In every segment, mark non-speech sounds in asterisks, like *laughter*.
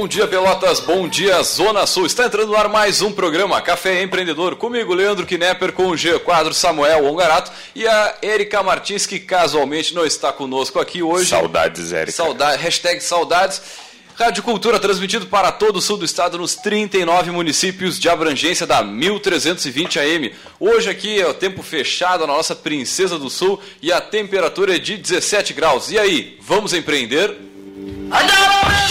Bom dia, Pelotas. Bom dia, Zona Sul. Está entrando no ar mais um programa Café Empreendedor. Comigo, Leandro Knepper, com o G Quadro, Samuel Ongarato e a Erika Martins, que casualmente não está conosco aqui hoje. Saudades, Erika. Saudade, hashtag saudades. Rádio Cultura transmitido para todo o sul do estado nos 39 municípios de abrangência da 1320 AM. Hoje aqui é o tempo fechado na nossa Princesa do Sul e a temperatura é de 17 graus. E aí, vamos empreender? Café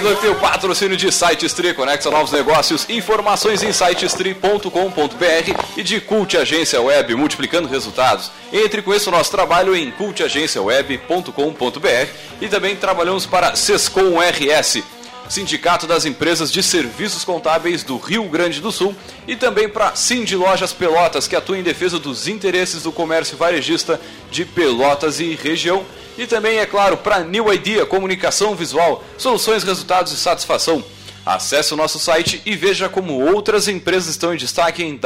Empreendedor tem o patrocínio de SiteStri, conecta novos negócios, informações em sitestri.com.br e de Cult Agência Web, multiplicando resultados. Entre com esse nosso trabalho em cultagenciaweb.com.br e também trabalhamos para Sescom RS, Sindicato das Empresas de Serviços Contábeis do Rio Grande do Sul e também para Cindy Lojas Pelotas, que atua em defesa dos interesses do comércio varejista de Pelotas e região. E também, é claro, para New Idea Comunicação Visual, soluções, resultados e satisfação. Acesse o nosso site e veja como outras empresas estão em destaque em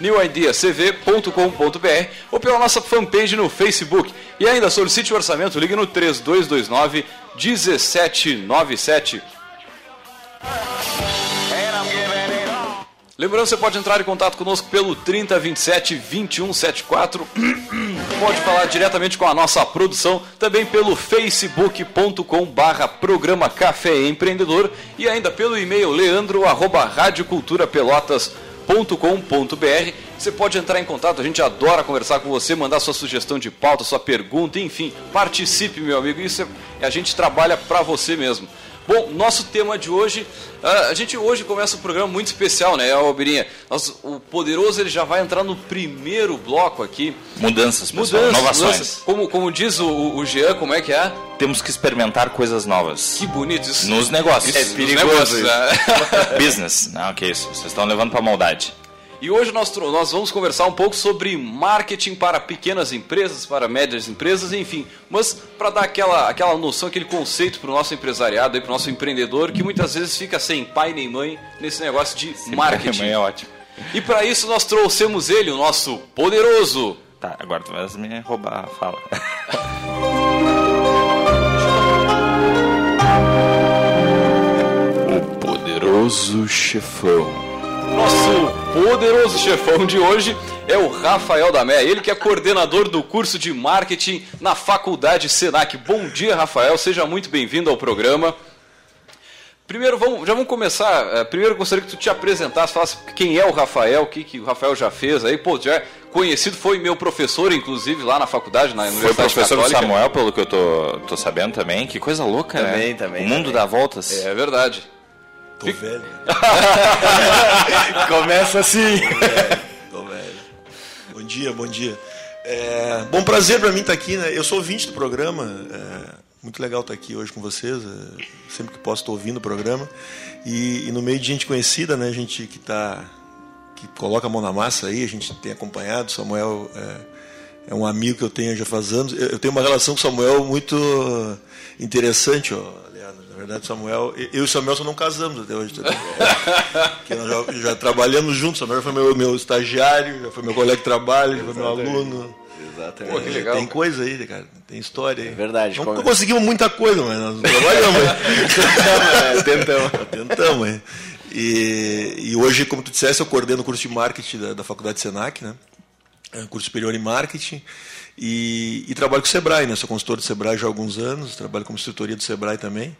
www.newideacv.com.br ou pela nossa fanpage no Facebook. E ainda solicite o orçamento, ligue no 3229 1797. Lembrando, você pode entrar em contato conosco pelo 3027 2174. *clears throat* pode falar diretamente com a nossa produção, também pelo facebook.com programa Café Empreendedor e ainda pelo e-mail leandro radioculturapelotas.com.br. Você pode entrar em contato, a gente adora conversar com você, mandar sua sugestão de pauta, sua pergunta, enfim, participe, meu amigo. Isso é, a gente trabalha para você mesmo. Bom, nosso tema de hoje, uh, a gente hoje começa um programa muito especial, né, Albirinha? Nós, o Poderoso ele já vai entrar no primeiro bloco aqui. Mudanças, pessoal, Mudanças, inovações. mudanças. Como, como diz o, o Jean, como é que é? Temos que experimentar coisas novas. Que bonito isso. Nos negócios. Isso, Nos nos negócios. né? *laughs* Business. Não, que isso. Vocês estão levando pra maldade. E hoje nós, nós vamos conversar um pouco sobre marketing para pequenas empresas, para médias empresas, enfim. Mas para dar aquela, aquela noção, aquele conceito para o nosso empresariado, para o nosso empreendedor, que muitas vezes fica sem pai nem mãe nesse negócio de marketing. Amanhã é ótimo. E para isso nós trouxemos ele, o nosso poderoso. Tá, agora tu vai me roubar a fala. *laughs* o poderoso chefão. Nosso poderoso chefão de hoje é o Rafael Damé, ele que é coordenador do curso de marketing na Faculdade Senac. Bom dia, Rafael, seja muito bem-vindo ao programa. Primeiro, vamos, já vamos começar. eh, Primeiro, eu gostaria que tu te apresentasse, falasse quem é o Rafael, o que, que o Rafael já fez aí. Pô, já é conhecido, foi meu professor, inclusive, lá na faculdade, na Foi Universidade professor do. Samuel, pelo que eu tô, tô sabendo também. Que coisa louca, né? Também, também, O mundo também. dá voltas. É verdade. *laughs* Tô velho. Começa assim. Tô velho. Bom dia, bom dia. É, bom prazer para mim estar aqui, né? Eu sou ouvinte do programa. é, muito legal estar aqui hoje com vocês. é, sempre que posso estou ouvindo o programa. E, e no meio de gente conhecida, né? Gente que tá que coloca a mão na massa aí, a gente tem acompanhado. Samuel é, é um amigo que eu tenho já faz anos. Eu, eu tenho uma relação com o Samuel muito interessante, ó, Leandro. Na verdade, Samuel, eu e o Samuel só não casamos até hoje. *laughs* Porque nós já, já trabalhamos juntos. Samuel foi meu, meu estagiário, já foi meu colega de trabalho, já foi meu aluno. Exatamente. Pô, que legal. Tem coisa aí, cara. Tem história aí. É verdade, Não como- conseguimos muita coisa, mas nós trabalhamos. *laughs* É, tentamos. *laughs* Tentamos, é. E, e hoje, como tu disseste, eu coordeno o curso de marketing da, da Faculdade Senac, né? É um curso superior em marketing. E, e trabalho com o Sebrae, né? Sou consultor do Sebrae já há alguns anos, trabalho como instrutoria do Sebrae também.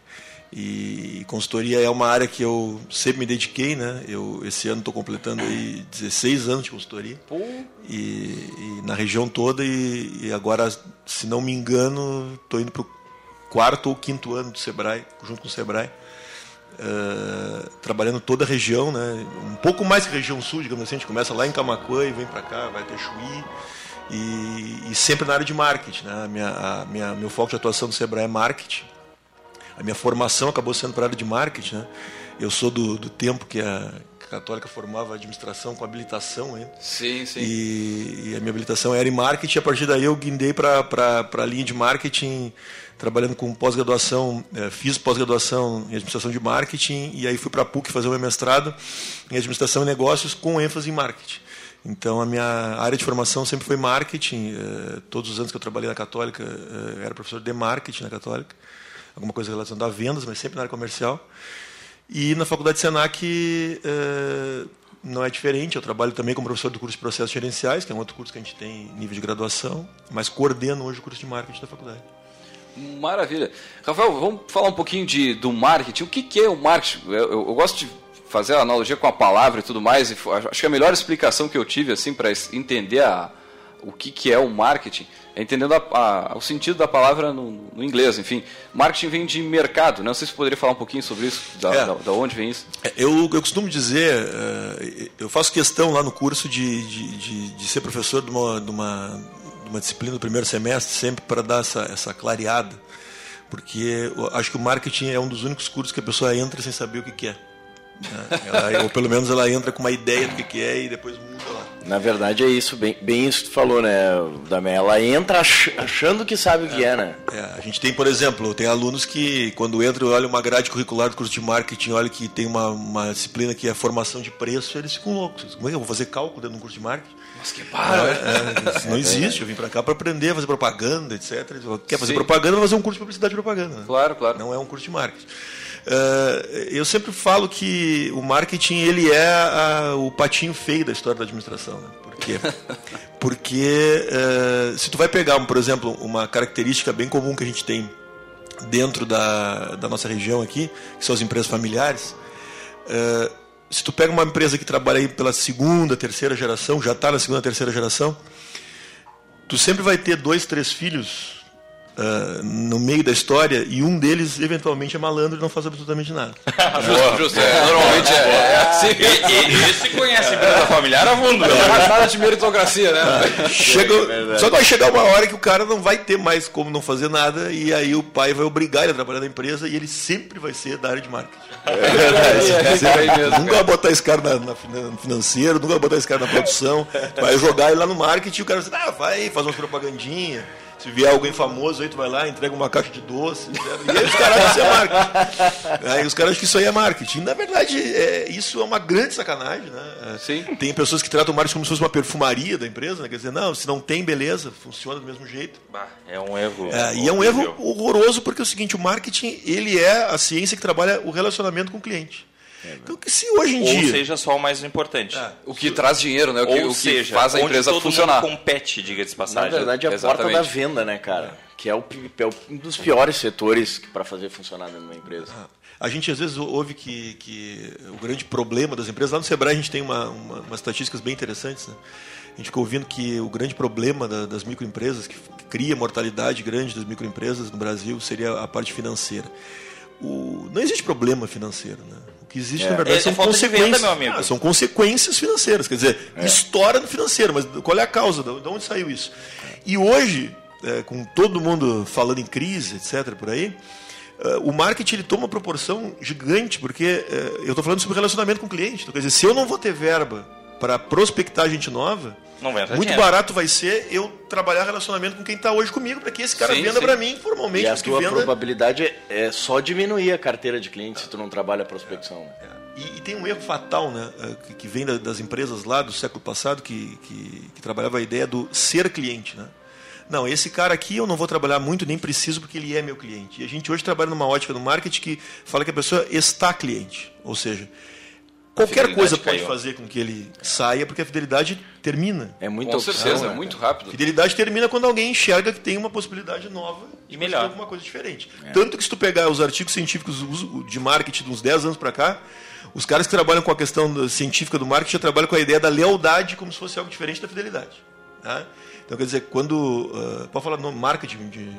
E, consultoria é uma área que eu sempre me dediquei, né? Eu esse ano estou completando aí 16 anos de consultoria. E, e na região toda e, e agora, se não me engano, estou indo para o quarto ou quinto ano do Sebrae, junto com o Sebrae. Uh, trabalhando toda a região, né? um pouco mais que a região sul, digamos assim, a gente começa lá em Camacuã e vem para cá, vai até Chuí, e, e sempre na área de marketing. Né? A minha, a minha, meu foco de atuação do Sebrae é marketing. A minha formação acabou sendo para a área de marketing. Né? Eu sou do, do tempo que a, Católica formava administração com habilitação ainda. Sim, sim. E, e a minha habilitação era em marketing, a partir daí eu guindei para a linha de marketing, trabalhando com pós-graduação, eh, fiz pós-graduação em administração de marketing, e aí fui para a PUC fazer o meu mestrado em administração e negócios com ênfase em marketing. Então a minha área de formação sempre foi marketing. eh, todos os anos que eu trabalhei na Católica, eh, era professor de marketing na Católica, alguma coisa relacionada a vendas, mas sempre na área comercial. E na faculdade Senac eh, não é diferente. Eu trabalho também como professor do curso de processos gerenciais, que é um outro curso que a gente tem em nível de graduação, mas coordeno hoje o curso de marketing da faculdade. Maravilha. Rafael, vamos falar um pouquinho de, do marketing. O que, que é o marketing? Eu, eu- eu gosto de fazer a analogia com a palavra e tudo mais. E acho que a melhor explicação que eu tive assim para entender a, o que, que é o marketing é entendendo a- a- o sentido da palavra no, no inglês. Enfim, marketing vem de mercado. né? Não sei se você poderia falar um pouquinho sobre isso, da, É. da, da onde vem isso. É, Eu, eu costumo dizer, eh, eu faço questão lá no curso de, de, de, de ser professor de uma, de, uma, de uma disciplina do primeiro semestre, sempre para dar essa, essa clareada, porque acho que o marketing é um dos únicos cursos que a pessoa entra sem saber o que, que é. Né? Ela- ou pelo menos ela entra com uma ideia do que, que é e depois muda lá. Na verdade é isso, bem, bem isso que tu falou, né, Damé? Ela entra ach- achando que sabe o que é, né? É, a gente tem, por exemplo, tem alunos que quando entram, olham uma grade curricular do curso de marketing, olha que tem uma, uma disciplina que é formação de preço, eles ficam loucos. Como é que eu vou fazer cálculo dentro de um curso de marketing? Mas que para, É, isso não existe. Eu vim para cá para aprender a fazer propaganda, etc. Quer fazer Sim. propaganda? Vai fazer um curso de publicidade e propaganda. né? Claro, claro. Não é um curso de marketing. Eh, eu sempre falo que o marketing ele é a- o patinho feio da história da administração. Né? Por quê? *laughs* Porque eh, se tu vai pegar, por exemplo, uma característica bem comum que a gente tem dentro da, da nossa região aqui, que são as empresas familiares, eh, se tu pega uma empresa que trabalha aí pela segunda, terceira geração, já está na segunda, terceira geração, tu sempre vai ter dois, três filhos ah, no meio da história e um deles eventualmente é malandro e não faz absolutamente nada. *laughs* Justo, justo. É, normalmente é, é assim. Ele se conhece a empresa familiar a fundo. Nada de meritocracia, né? Chega, só que vai chegar uma hora que o cara não vai ter mais como não fazer nada e aí o pai vai obrigar ele a trabalhar na empresa e ele sempre vai ser da área de marketing. É, é isso aí mesmo. Nunca vai botar esse cara na, na financeiro, nunca vai botar esse cara na produção. *laughs* Vai jogar ele lá no marketing e o cara vai dizer, ah, vai fazer umas propagandinhas. Se vier alguém famoso aí, tu vai lá, entrega uma caixa de doce. E aí os caras acham que isso é marketing. Aí os caras acham que isso aí é marketing. Na verdade, é, isso é uma grande sacanagem, né? É, Sim. Tem pessoas que tratam o marketing como se fosse uma perfumaria da empresa, né? Quer dizer, não, se não tem, beleza, funciona do mesmo jeito. Bah, É um erro. É, e é um erro horroroso porque é o seguinte, o marketing ele é a ciência que trabalha o relacionamento com o cliente. Então, que se hoje em Ou dia... seja, só o mais importante. O que traz dinheiro, né? O que, Ou o que seja, faz a onde empresa todo funcionar. mundo compete, diga de Na passagem. verdade é a Exatamente. porta da venda, né, cara? Que é, o, pi- é um dos piores setores para fazer funcionar dentro de uma empresa. A gente às vezes ouve que, que o grande problema das empresas, lá no Sebrae a gente tem uma, uma- umas estatísticas bem interessantes, né? A gente fica ouvindo que o grande problema da- das microempresas, que, que cria mortalidade grande das microempresas no Brasil, seria a parte financeira. O- não existe problema financeiro, né? Que existe, na verdade, É, são é venda, consequências. meu amigo. Ah, são consequências financeiras. Quer dizer, estoura no financeiro, mas qual é a causa? De onde saiu isso? E hoje, é, com todo mundo falando em crise, etc., por aí, eh, o marketing ele toma uma proporção gigante, porque eh, eu estou falando sobre relacionamento com o cliente. Então, quer dizer, se eu não vou ter verba para prospectar gente nova, muito dinheiro. barato vai ser eu trabalhar relacionamento com quem está hoje comigo, para que esse cara Sim, venda para mim formalmente. E a tua venda... probabilidade é, é só diminuir a carteira de clientes se tu não trabalha a prospecção. né? E, e tem um erro fatal, né, eh, que, vem da- das empresas lá do século passado, que, que, que trabalhava a ideia do ser cliente, né? Não, esse cara aqui eu não vou trabalhar muito, nem preciso, porque ele é meu cliente. E a gente hoje trabalha numa ótica no marketing que fala que a pessoa está cliente. Ou seja, qualquer coisa pode caiu. fazer com que ele saia, porque a fidelidade termina. É muita Com opção, certeza, né, é muito cara? rápido. Fidelidade termina quando alguém enxerga que tem uma possibilidade nova E de melhor. fazer alguma coisa diferente. Tanto que se tu pegar os artigos científicos de marketing de uns 10 anos para cá, os caras que trabalham com a questão científica do marketing já trabalham com a ideia da lealdade como se fosse algo diferente da fidelidade. tá? Então, quer dizer, quando... ah, pode falar no marketing de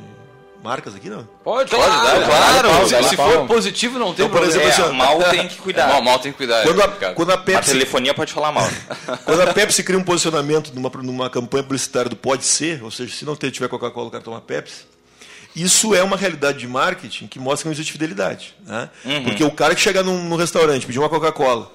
marcas aqui, não? Pode, Claro, pode, claro, dá. Se, dá se palma. for positivo, não tem Então, por problema. exemplo, É, assim, mal tem que cuidar. Mal, mal tem que cuidar. Quando é, a, cara. quando a A Pepsi telefonia pode falar mal. *laughs* Quando a Pepsi cria um posicionamento numa, numa campanha publicitária do pode ser, ou seja, se não tiver Coca-Cola, o cara toma Pepsi, isso é uma realidade de marketing que mostra que não existe fidelidade. Né? Uhum. Porque o cara que chegar num, num restaurante, pedir uma Coca-Cola,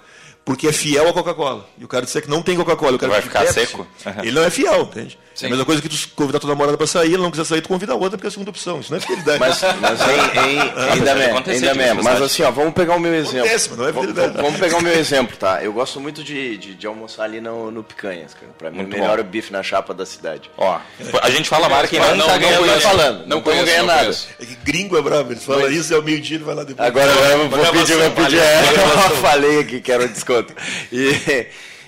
porque é fiel à Coca-Cola. E o cara disser que não tem Coca-Cola, o cara Vai ficar Pepsi, seco? Uhum. Ele não é fiel, entende? Sim. É a mesma coisa que tu convidar tua namorada pra sair, ela não quiser sair, tu convida a outra porque é a segunda opção. Isso não é fidelidade. Mas, mas *laughs* em, em, ainda Pode mesmo, acontecer, ainda mesmo. Mas assim, ó, vamos pegar o meu exemplo. Acontece, mas não é fidelidade. Vamos pegar o meu exemplo, tá? Eu gosto muito de, de, de almoçar ali no, no Picanhas, cara. Pra mim, Muito o melhor bom. é o bife na chapa da cidade. Ó, a gente fala marca e não, Não, tá não ganhando nada. falando. Não Não conheço, ganhando não nada. É que gringo é bravo, eles falam isso, é o meio-dia, ele vai lá depois. Agora eu vou pedir, vou pedir. É, *laughs* eu falei aqui que era um desconto. E,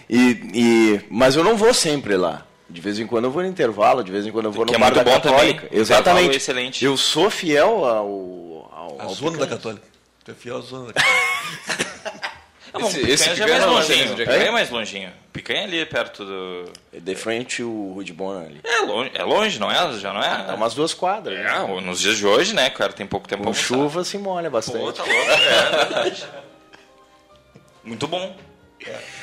e, e- mas eu não vou sempre lá. De vez em quando eu vou no intervalo, de vez em quando eu vou Que no é bar muito da bom também. Católica. Intervalo Exatamente. é excelente. Eu sou fiel ao, ao, A ao zona da. Católica. Tu é fiel à zona da Católica. *laughs* Não, Esse- esse, esse picanha já é picanha mais longinho. é Picanha é? é mais longinho. Picanha ali perto do. É De frente o Rude Bona ali. É longe, é longe, não é? Já não é? Dá umas duas quadras. né? É, nos dias de hoje, né, cara? Tem pouco tempo Com chuva se molha bastante. Pô, tá louco, é verdade. *laughs* Muito bom.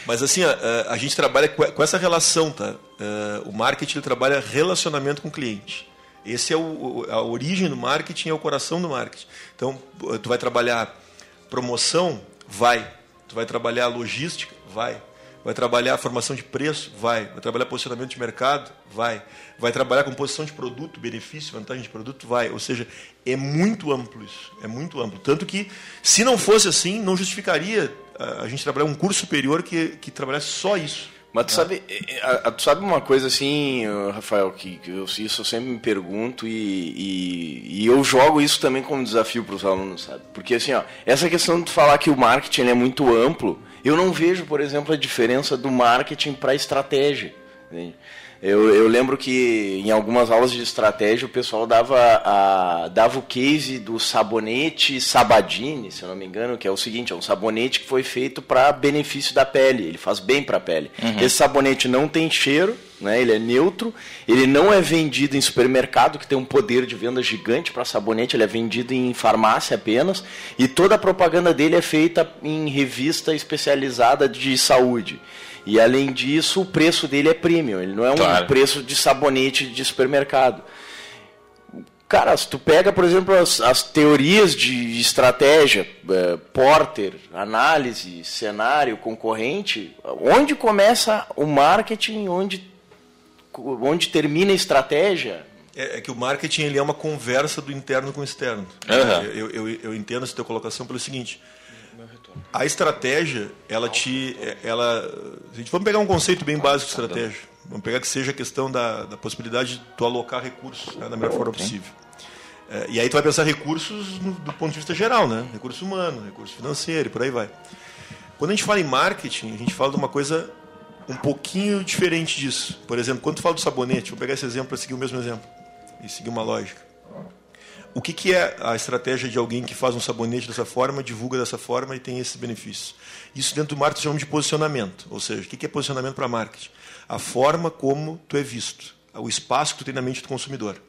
Mas assim, a, a gente trabalha com com essa relação, tá? Eh, O marketing trabalha relacionamento com o cliente. Esse é o, a origem do marketing, é o coração do marketing. Então, eh, tu vai trabalhar promoção, vai. Tu vai trabalhar logística, vai. Vai trabalhar formação de preço, vai. Vai trabalhar posicionamento de mercado, vai. Vai trabalhar composição de produto, benefício, vantagem de produto, vai. Ou seja, é muito amplo isso. É muito amplo. Tanto que, se não fosse assim, não justificaria a, gente trabalhar um curso superior que, que trabalhasse só isso. Mas tu sabe, eh, a- a- tu sabe uma coisa assim, eh, Rafael, que, que eu, isso eu sempre me pergunto e, e, e eu jogo isso também como desafio para os alunos, sabe? Porque assim, ó, essa questão de falar que o marketing é muito amplo, eu não vejo, por exemplo, a diferença do marketing para estratégia. entende? Eu, eu lembro que em algumas aulas de estratégia o pessoal dava, a, dava o case do sabonete Sabadini, se eu não me engano, que é o seguinte, é um sabonete que foi feito para benefício da pele, ele faz bem para a pele. Esse sabonete não tem cheiro, né, ele é neutro, ele não é vendido em supermercado, que tem um poder de venda gigante para sabonete, ele é vendido em farmácia apenas, e toda a propaganda dele é feita em revista especializada de saúde. E além disso, o preço dele é premium, ele não é um Claro. preço de sabonete de supermercado. Cara, se tu pega, por exemplo, as, as teorias de estratégia, eh, Porter, análise, cenário, concorrente, onde começa o marketing, onde, onde termina a estratégia? É, é que o marketing ele é uma conversa do interno com o externo. Aham. Eu, eu, eu entendo essa tua colocação pelo seguinte: a estratégia, ela te, ela, gente vamos pegar um conceito bem básico de estratégia. Vamos pegar que seja a questão da, da possibilidade de tu alocar recursos né, da melhor forma possível. É, e aí tu vai pensar recursos no- do ponto de vista geral, né? Recurso humano, recurso financeiro e por aí vai. Quando a gente fala em marketing, a gente fala de uma coisa um pouquinho diferente disso. Por exemplo, quando tu fala do sabonete, vou pegar esse exemplo para seguir o mesmo exemplo e seguir uma lógica. O que, que é a estratégia de alguém que faz um sabonete dessa forma, divulga dessa forma e tem esses benefícios? Isso dentro do marketing chamamos de posicionamento. Ou seja, o que, que é posicionamento para marketing? A forma como tu é visto, o espaço que tu tem na mente do consumidor.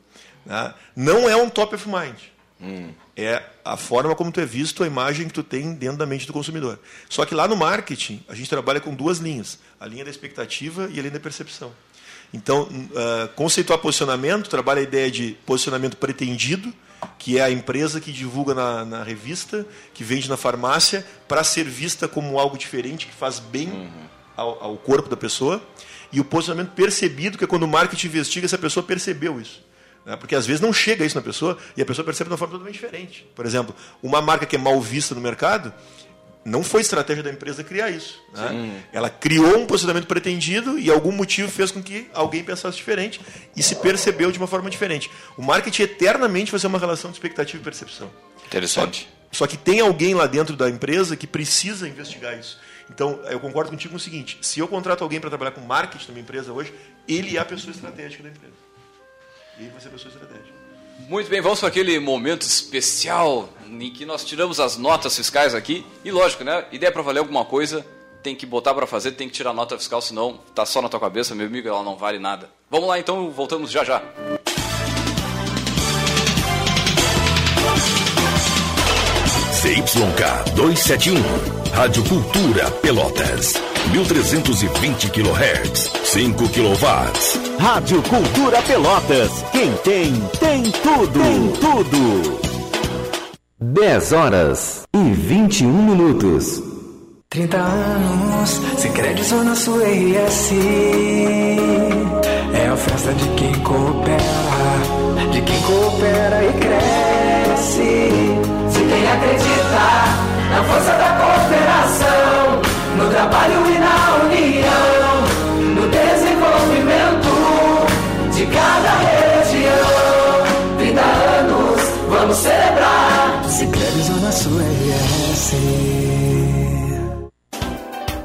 né? Não é um top of mind. É a forma como tu é visto, a imagem que tu tem dentro da mente do consumidor. Só que lá no marketing, a gente trabalha com duas linhas: a linha da expectativa e a linha da percepção. Então, uh, conceituar posicionamento trabalha a ideia de posicionamento pretendido, que é a empresa que divulga na, na revista, que vende na farmácia, para ser vista como algo diferente, que faz bem ao, ao corpo da pessoa. E o posicionamento percebido, que é quando o marketing investiga se a pessoa percebeu isso. né? Porque às vezes não chega isso na pessoa e a pessoa percebe de uma forma totalmente diferente. Por exemplo, uma marca que é mal vista no mercado, não foi estratégia da empresa criar isso. né? Ela criou um posicionamento pretendido e algum motivo fez com que alguém pensasse diferente e se percebeu de uma forma diferente. O marketing eternamente vai ser uma relação de expectativa e percepção. Interessante. Só que tem alguém lá dentro da empresa que precisa investigar isso. Então, eu concordo contigo no seguinte: se eu contrato alguém para trabalhar com marketing na minha empresa hoje, ele é a pessoa estratégica da empresa. Ele vai ser a pessoa estratégica. Muito bem, vamos para aquele momento especial em que nós tiramos as notas fiscais aqui. E lógico, né? Ideia para valer alguma coisa, tem que botar para fazer, tem que tirar nota fiscal, senão tá só na tua cabeça, meu amigo, ela não vale nada. Vamos lá então, voltamos já já. CYK 271, Rádio Cultura Pelotas, 1320 kHz, 5 kW. Rádio Cultura Pelotas. Quem tem, tem tudo. Tem tudo. 10 horas e 21 minutos. 30 anos, Sicredi Zona Sul RS É a festa de quem coopera De quem coopera e cresce Se quem acredita na força da cooperação No trabalho e na união No desenvolvimento de cada região. 30 anos, vamos celebrar. Sicredi Zona Sul RS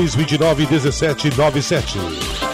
29 17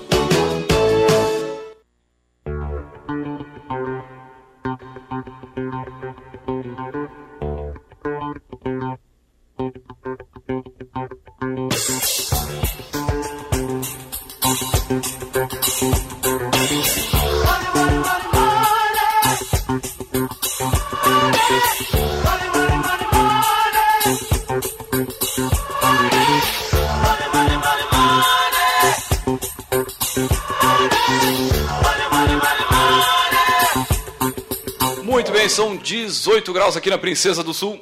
18 graus aqui na Princesa do Sul.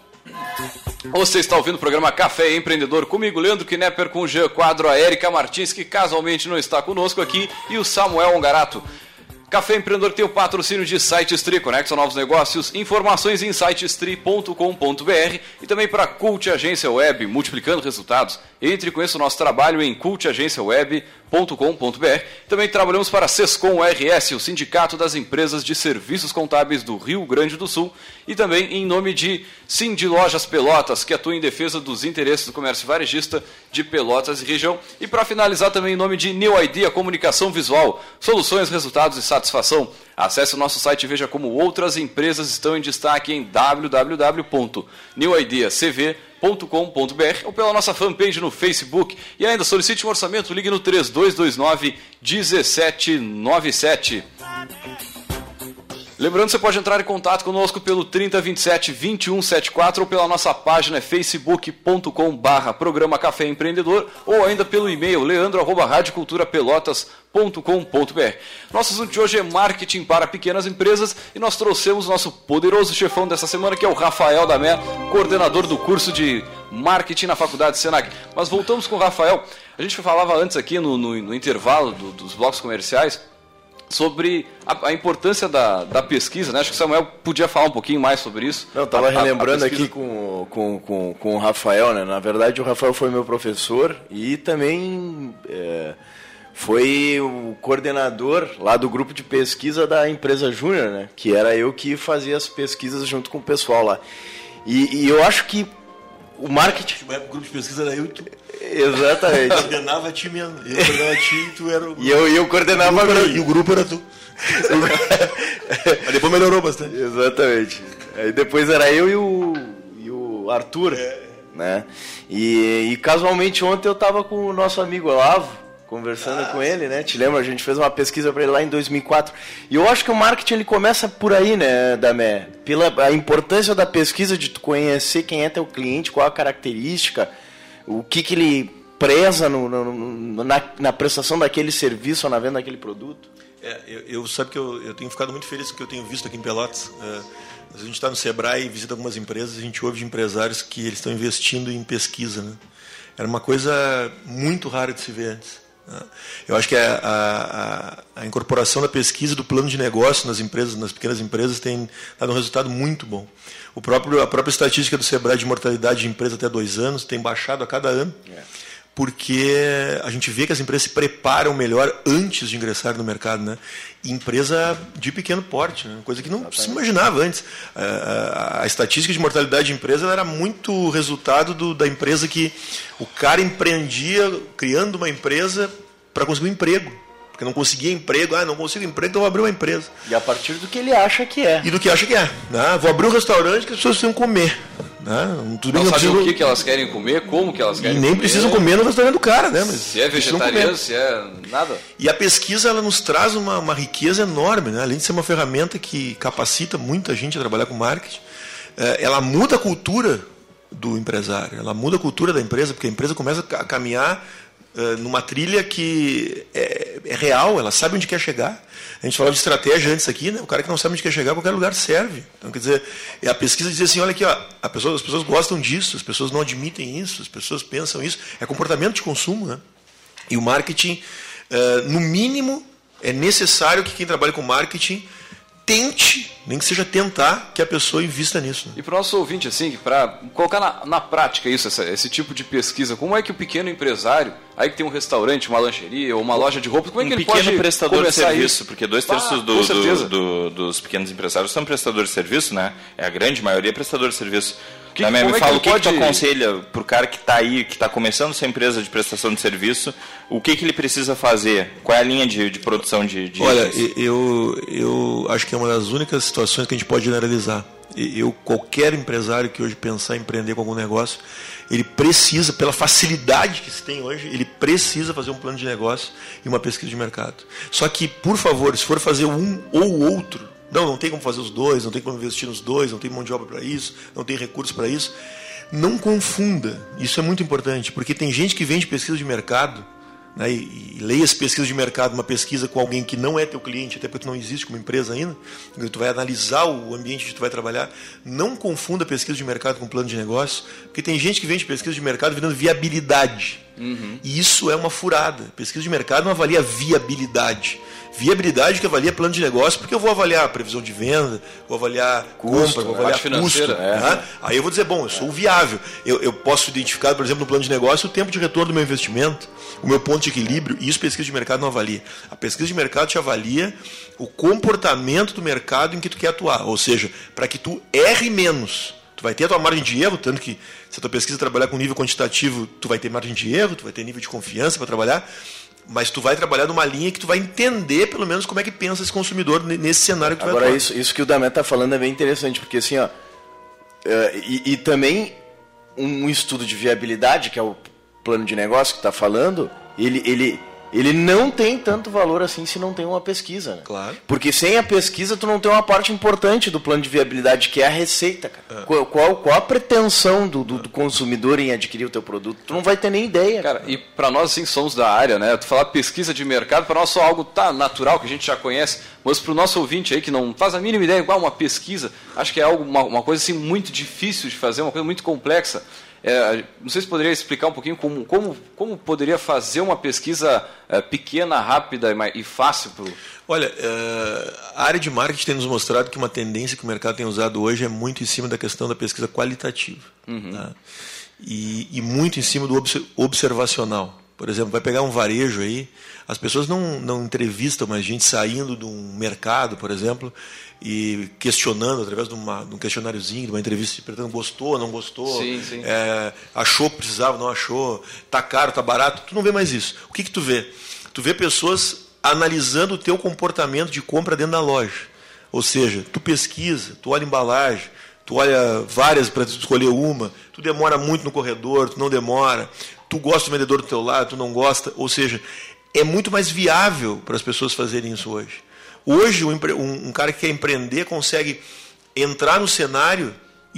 Você está ouvindo o programa Café Empreendedor comigo, Leandro Knepper, com o Jean Quadro, a Erika Martins, que casualmente não está conosco aqui, e o Samuel Ongarato. Café Empreendedor tem o patrocínio de SiteStri, conexão novos negócios, informações em sitestri.com.br e também para Cult Agência Web, multiplicando resultados. Entre e conheça o nosso trabalho em cultagenciaweb.com.br. Também trabalhamos para a Sescom RS, o Sindicato das Empresas de Serviços Contábeis do Rio Grande do Sul. E também em nome de Cindy Lojas Pelotas, que atua em defesa dos interesses do comércio varejista de Pelotas e região. E para finalizar também em nome de New Idea Comunicação Visual, soluções, resultados e satisfação. Acesse o nosso site e veja como outras empresas estão em destaque em www.newideacv.com.br ou pela nossa fanpage no Facebook. E ainda solicite um orçamento, ligue no 3229 1797. Lembrando, você pode entrar em contato conosco pelo 3027 2174 ou pela nossa página facebook.com barra programa Café Empreendedor ou ainda pelo e-mail leandro.radiculturapelotas.com.br. Nosso assunto de hoje é marketing para pequenas empresas e nós trouxemos nosso poderoso chefão dessa semana, que é o Rafael Damé, coordenador do curso de marketing na Faculdade Senac. Mas voltamos com o Rafael. A gente falava antes aqui no, no, no intervalo do, dos blocos comerciais sobre a, a, importância da, da pesquisa, né? Acho que o Samuel podia falar um pouquinho mais sobre isso. Eu estava relembrando aqui com, com, com, com, o Rafael, né? Na verdade, o Rafael foi meu professor e também é, foi o coordenador lá do grupo de pesquisa da empresa Júnior, né? Que era eu que fazia as pesquisas junto com o pessoal lá. E, e eu acho que o marketing. O grupo de pesquisa era eu e tu. Exatamente. *laughs* Eu coordenava ti mesmo. Eu coordenava ti e tu era o. E eu, eu coordenava o grupo era. E o grupo era tu. *laughs* Mas depois melhorou bastante. Exatamente. Aí depois era eu e o, e o Arthur, né? E, e casualmente ontem eu tava com o nosso amigo Olavo, conversando com ele, né? Te lembra? A gente fez uma pesquisa para ele lá em 2004. E eu acho que o marketing ele começa por aí, né, Damé? Pela a importância da pesquisa de tu conhecer quem é teu cliente, qual a característica, o que que ele preza no- no- na, na prestação daquele serviço ou na venda daquele produto. É, eu, eu- sabe que eu, eu tenho ficado muito feliz com o que eu tenho visto aqui em Pelotas. É, a gente está no Sebrae e visita algumas empresas, a gente ouve de empresários que eles estão investindo em pesquisa. Né? Era uma coisa muito rara de se ver antes. Eu acho que a, a- a- incorporação da pesquisa do plano de negócio nas empresas, nas pequenas empresas, tem dado um resultado muito bom. O próprio, a própria estatística do Sebrae de mortalidade de empresa até dois anos tem baixado a cada ano porque a gente vê que as empresas se preparam melhor antes de ingressar no mercado, né? E empresa de pequeno porte, né? coisa que não se imaginava antes. A, a- a estatística de mortalidade de empresa era muito resultado do- da empresa que o cara empreendia criando uma empresa para conseguir um emprego. Porque não conseguia emprego, ah, não consigo emprego, então vou abrir uma empresa. E a partir do que ele acha que é. E do que acha que é. Né? Vou abrir um restaurante que as pessoas precisam comer. Né? Tudo bem Não não o que, que elas querem comer, como que elas e querem nem comer. precisam comer no restaurante do cara, né? Mas Se é vegetariano, se é nada. E a pesquisa ela nos traz uma, uma riqueza enorme, né? além de ser uma ferramenta que capacita muita gente a trabalhar com marketing, eh, ela muda a cultura do empresário, ela muda a cultura da empresa, porque a empresa começa a caminhar eh, numa trilha que é, é real, ela sabe onde quer chegar. A gente falava de estratégia antes aqui, né? o cara que não sabe onde quer chegar, qualquer lugar serve. Então, quer dizer, a pesquisa diz assim, olha aqui, ó, a pessoa, as pessoas gostam disso, as pessoas não admitem isso, as pessoas pensam isso, é comportamento de consumo, né? E o marketing, eh, no mínimo, é necessário que quem trabalha com marketing tente, nem que seja tentar, que a pessoa invista nisso. né? E para o nosso ouvinte, assim, para colocar na, na prática isso, essa- esse tipo de pesquisa, como é que o pequeno empresário, aí que tem um restaurante, uma lancheria ou uma loja de roupas, como é que um ele pequeno pode prestador de serviço, isso? porque dois Ah, terços do- certeza. do- do- dos pequenos empresários são prestadores de serviço, né? É a grande maioria é prestador de serviço. Que- me é fala o que, que tu pode- aconselha pro cara que está aí, que está começando sua empresa de prestação de serviço, o que, que ele precisa fazer? Qual é a linha de, de produção de, de Olha, itens? eu, eu acho que é uma das únicas situações que a gente pode generalizar. Eu, qualquer empresário que hoje pensar em empreender com algum negócio, ele precisa, pela facilidade que se tem hoje, ele precisa fazer um plano de negócio e uma pesquisa de mercado. Só que, por favor, se for fazer um ou outro, não, não tem como fazer os dois, não tem como investir nos dois, não tem mão de obra para isso, não tem recursos para isso. Não confunda, isso é muito importante, porque tem gente que vende pesquisa de mercado né, e, e leia as pesquisas de mercado, uma pesquisa com alguém que não é teu cliente, até porque tu não existe como empresa ainda, tu vai analisar o ambiente que tu vai trabalhar, não confunda pesquisa de mercado com plano de negócio, porque tem gente que vende pesquisa de mercado vendendo viabilidade. E isso é uma furada. Pesquisa de mercado não avalia viabilidade. Viabilidade que avalia plano de negócio, porque eu vou avaliar a previsão de venda, vou avaliar Custo, compra, vou avaliar custo. é. né? Aí eu vou dizer, bom, eu sou viável. Eu, eu posso identificar, por exemplo, no plano de negócio, o tempo de retorno do meu investimento, o meu ponto de equilíbrio, e isso pesquisa de mercado não avalia. A pesquisa de mercado te avalia o comportamento do mercado em que tu quer atuar. Ou seja, para que tu erre menos. Tu vai ter a tua margem de erro, tanto que se a tua pesquisa trabalhar com nível quantitativo, tu vai ter margem de erro, tu vai ter nível de confiança para trabalhar, mas tu vai trabalhar numa linha que tu vai entender, pelo menos, como é que pensa esse consumidor ne- nesse cenário que tu vai Agora, isso, isso que o Damé tá falando é bem interessante, porque assim, ó. é, e, e também um estudo de viabilidade, que é o plano de negócio que está falando, ele, ele, ele não tem tanto valor assim se não tem uma pesquisa. Né? Claro. Porque sem a pesquisa tu não tem uma parte importante do plano de viabilidade, que é a receita, cara. Qual, qual, qual a pretensão do, do, do consumidor em adquirir o teu produto? Tu não vai ter nem ideia. Cara, e para nós, assim, somos da área, né? Tu falar pesquisa de mercado, para nós só algo tá natural, que a gente já conhece, mas para o nosso ouvinte aí, que não faz a mínima ideia, igual uma pesquisa, acho que é algo, uma, uma coisa assim muito difícil de fazer, uma coisa muito complexa. É, não sei se poderia explicar um pouquinho como, como, como poderia fazer uma pesquisa é, pequena, rápida e, e fácil para Olha, eh, a área de marketing tem nos mostrado que uma tendência que o mercado tem usado hoje é muito em cima da questão da pesquisa qualitativa. tá? E, e muito em cima do obse- observacional. Por exemplo, vai pegar um varejo aí, as pessoas não, não entrevistam mais gente saindo de um mercado, por exemplo, e questionando através de, uma, de um questionáriozinho, de uma entrevista, perguntando gostou, não gostou, Sim, sim. é, achou que precisava, não achou, tá caro, tá barato, tu não vê mais isso. O que que tu vê? Tu vê pessoas analisando o teu comportamento de compra dentro da loja. Ou seja, tu pesquisa, tu olha a embalagem, tu olha várias para escolher uma, tu demora muito no corredor, tu não demora, tu gosta do vendedor do teu lado, tu não gosta, ou seja, é muito mais viável para as pessoas fazerem isso hoje. Hoje, um, um- cara que quer empreender consegue entrar no cenário,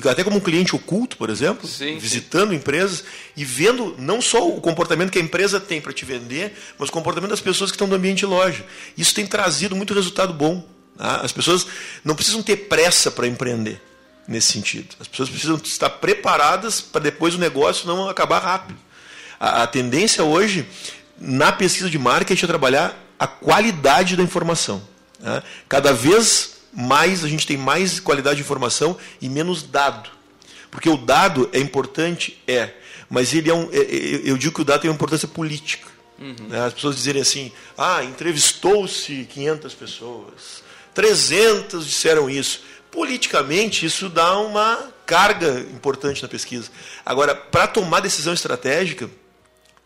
até como um cliente oculto, por exemplo, Sim, sim. visitando empresas e vendo não só o comportamento que a empresa tem para te vender, mas o comportamento das pessoas que estão no ambiente de loja. Isso tem trazido muito resultado bom. tá? As pessoas não precisam ter pressa para empreender nesse sentido. As pessoas precisam estar preparadas para depois o negócio não acabar rápido. A, a tendência hoje, na pesquisa de marketing, é trabalhar a qualidade da informação. tá? Cada vez mais a gente tem mais qualidade de informação e menos dado. Porque o dado é importante, é, mas ele é um, é- é- eu digo que o dado tem uma importância política. né? As pessoas dizerem assim, ah, entrevistou-se 500 pessoas, 300 disseram isso. Politicamente, isso dá uma carga importante na pesquisa. Agora, para tomar decisão estratégica,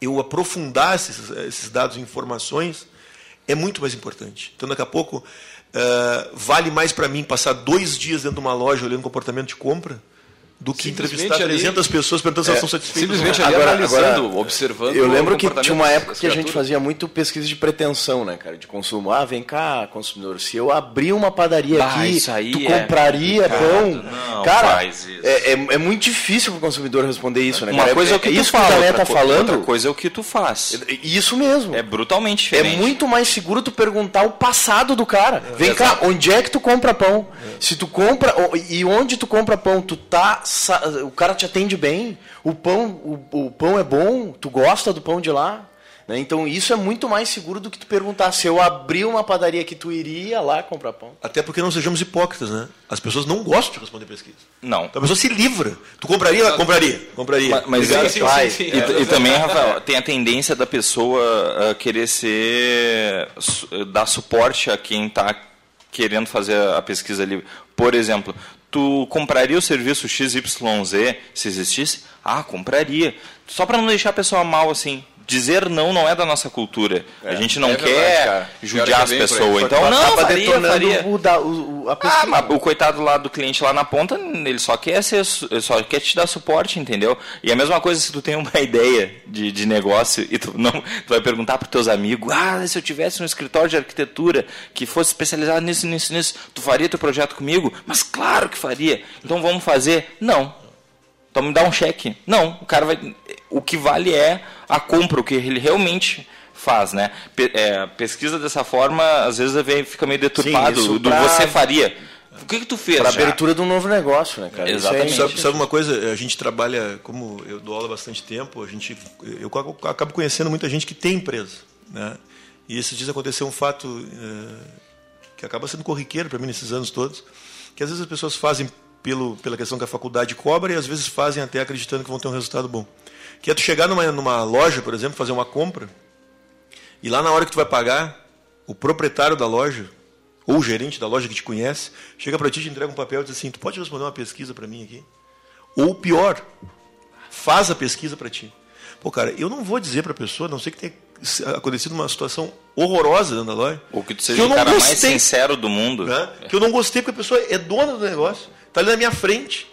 eu aprofundar esses, esses dados e informações é muito mais importante. Então, daqui a pouco, eh, vale mais para mim passar dois dias dentro de uma loja olhando comportamento de compra do que entrevistar ali- 300 pessoas perguntando se elas estão satisfeitas. Simplesmente ali Agora- analisando, agora, observando. Eu o lembro que tinha uma época que a gente fazia muito pesquisa de pretensão, né, cara, de consumo. Ah, vem cá, consumidor, se eu abrir uma padaria Ah, aqui, tu é compraria pão? não cara. É, é, é muito difícil pro consumidor responder isso, né? Uma cara? coisa é o que tu isso fala, que o outra tá falando. outra coisa é o que tu faz. Isso mesmo. É brutalmente É diferente. muito mais seguro tu perguntar o passado do cara. Vem cá, onde é que tu compra pão? Se tu compra o- e onde tu compra pão, tu tá o cara te atende bem, o pão, o, o pão é bom, tu gosta do pão de lá, né? Então isso é muito mais seguro do que tu perguntar se eu abrir uma padaria que tu iria lá comprar pão. Até porque não sejamos hipócritas, né? As pessoas não gostam de responder pesquisa. Não. Então a pessoa se livra. Tu compraria? Compraria. Compraria. Mas, mas Obrigado. sim, Vai. sim, sim. E, e também, Rafael, tem a tendência da pessoa ah, querer ser su- dar suporte a quem está querendo fazer a pesquisa ali. Por exemplo, tu compraria o serviço XYZ se existisse? Ah, compraria. Só para não deixar a pessoa mal assim. Dizer não não é da nossa cultura. a gente não é quer verdade, judiar Pior as é pessoas. Então, não, faria, detonando faria. O, da, o, a Ah, mas o coitado lá do cliente lá na ponta, ele só quer ser, só quer te dar suporte, entendeu? E a mesma coisa se tu tem uma *laughs* ideia de, de negócio e tu não, tu vai perguntar para teus amigos, ah, se eu tivesse um escritório de arquitetura que fosse especializado nisso, nisso, nisso, tu faria teu projeto comigo? Mas claro que faria. Então vamos fazer? Não. Então me dá um cheque. Não, o cara vai. O que vale é a compra, o que ele realmente faz, né? Pe- é, pesquisa dessa forma, às vezes vem- fica meio deturpado. isso do pra- você faria. O que, que tu fez? Para abertura de um novo negócio, né, cara? Exatamente. é- Sabe, sabe uma coisa? A gente trabalha, como eu dou aula há bastante tempo, a gente, eu acabo conhecendo muita gente que tem empresa. Né? E esses dias aconteceu um fato eh, que acaba sendo corriqueiro para mim nesses anos todos, que às vezes as pessoas fazem pelo, pela questão que a faculdade cobra e às vezes fazem até acreditando que vão ter um resultado bom. Que é tu chegar numa, numa loja, por exemplo, fazer uma compra, e lá na hora que tu vai pagar, o proprietário da loja, ou o gerente da loja que te conhece, chega para ti, te entrega um papel e diz assim: Tu pode responder uma pesquisa para mim aqui? Ou pior, faz a pesquisa para ti. Pô, cara, eu não vou dizer para a pessoa, a não sei que tenha acontecido uma situação horrorosa dentro da loja. Ou que tu que seja eu o cara mais gostei. sincero do mundo. né? Que eu não gostei porque a pessoa é dona do negócio, está ali na minha frente.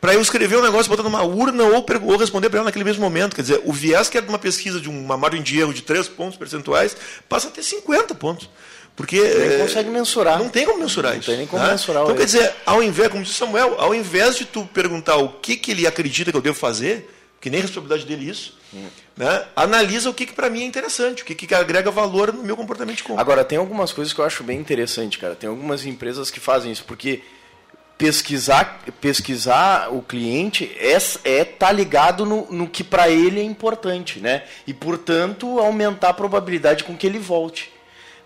Para eu escrever um negócio, botar numa urna ou, ou responder para ela naquele mesmo momento. Quer dizer, o viés que é de uma pesquisa de uma margem de erro de 3 pontos percentuais passa a ter 50 pontos. Porque. Nem eh, consegue mensurar. Não tem como mensurar Não isso. tem nem como né? mensurar o Então, quer dizer, ao invés, como disse Samuel, ao invés de tu perguntar o que, que ele acredita que eu devo fazer, que nem a responsabilidade dele isso, Hum. né? analisa o que, que para mim é interessante, o que, que agrega valor no meu comportamento de compra. Agora, tem algumas coisas que eu acho bem interessante, cara. Tem algumas empresas que fazem isso, porque pesquisar, pesquisar o cliente é, é tá ligado no, no que para ele é importante, né? E, portanto, aumentar a probabilidade com que ele volte.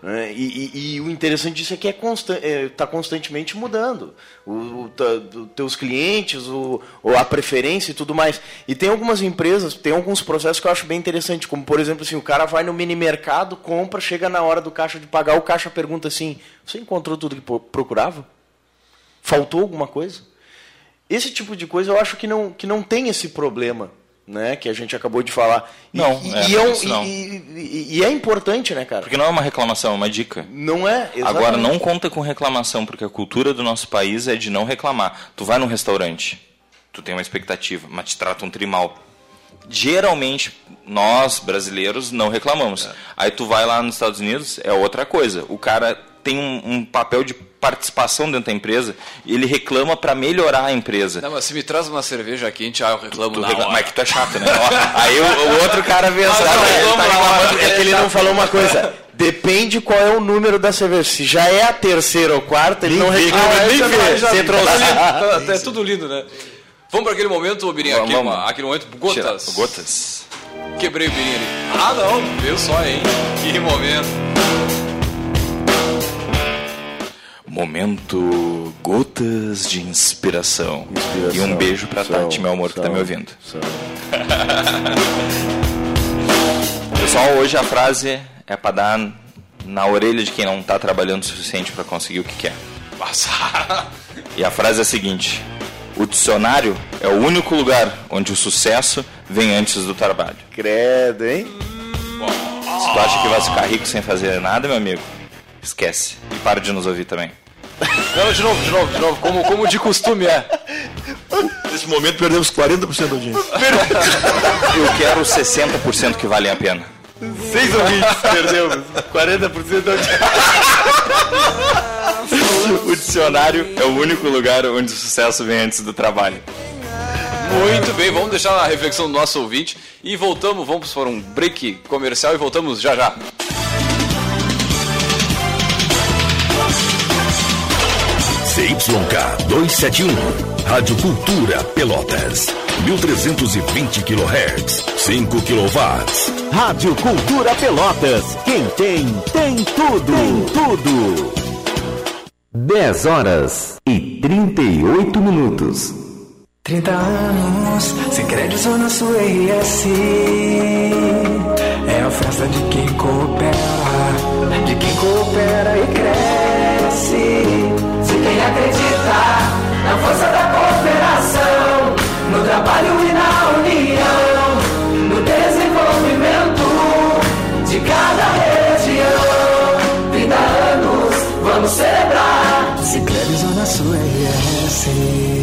né? E, e- e o interessante disso é que é constan é, tá constantemente mudando. O, o, do- teus clientes, o, o- a preferência e tudo mais. E tem algumas empresas, tem alguns processos que eu acho bem interessante, como por exemplo assim, o cara vai no mini mercado, compra, chega na hora do caixa de pagar, o caixa pergunta assim: "Você encontrou tudo que pro- procurava? Faltou alguma coisa?" Esse tipo de coisa eu acho que não, que não tem esse problema, né? Que a gente acabou de falar. Não, e, é, e, um- isso não. e- e- é importante, né, cara? Porque não é uma reclamação, é uma dica. Não é? Agora, exatamente. não conta com reclamação, porque a cultura do nosso país é de não reclamar. Tu vai num restaurante, tu tem uma expectativa, mas te tratam trimal. Geralmente, nós, brasileiros, não reclamamos. Aí tu vai lá nos Estados Unidos, é outra coisa. O cara tem um, um papel de participação dentro da empresa ele reclama para melhorar a empresa. Não, mas se me traz uma cerveja quente, ah, eu reclamo Tu na reclama- hora. mas que tu é chato, né? Ó, Aí o, o outro cara vê essa. Ah, tá É que ele não falou uma coisa. Depende qual é o número da cerveja. Se já é a terceira ou quarta, ele não reclama. Ah, nem vê. é- já- Você *laughs* tá trouxe. tá- é tudo lindo, né? Vamos para aquele momento, Birinha, Vamos, aqui, vamos. uma- aquele momento, Tira- gotas. Gotas. Quebrei o Birinha ali. Ah, não, viu só, hein? Que momento. Momento Gotas de Inspiração. Inspiração. E um beijo pra São, Tati, meu amor, que tá me ouvindo. *laughs* Pessoal, hoje a frase é pra dar na orelha de quem não tá trabalhando o suficiente pra conseguir o que quer. Passar. E a frase é a seguinte: O dicionário é o único lugar onde o sucesso vem antes do trabalho. Credo, hein? Se tu acha que vai ficar rico sem fazer nada, meu amigo, esquece. E para de nos ouvir também. Não, de novo, de novo, de novo. Como, como de costume é. Nesse momento perdemos 40% da audiência. *laughs* Eu quero os 60% que valem a pena. Seis ouvintes perdemos. 40% da *laughs* O dicionário é o único lugar onde o sucesso vem antes do trabalho. Muito bem, vamos deixar a reflexão do nosso ouvinte e voltamos, vamos para um break comercial e voltamos já já. CYK 271, Rádio Cultura Pelotas, 1320 kHz, 5 kW. Rádio Cultura Pelotas. Quem tem, tem tudo. Tem tudo. 10 horas e 38 minutos. 30 anos, sem crédito na sua RS. É a festa de quem coopera, de quem coopera e cresce. Quem acredita na força da cooperação, no trabalho e na união, no desenvolvimento de cada região. 30 anos, vamos celebrar. Se Zona Sul RS.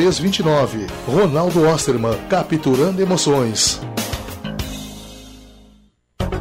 0329. Ronaldo Osterman, capturando emoções.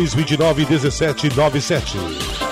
29 17 97.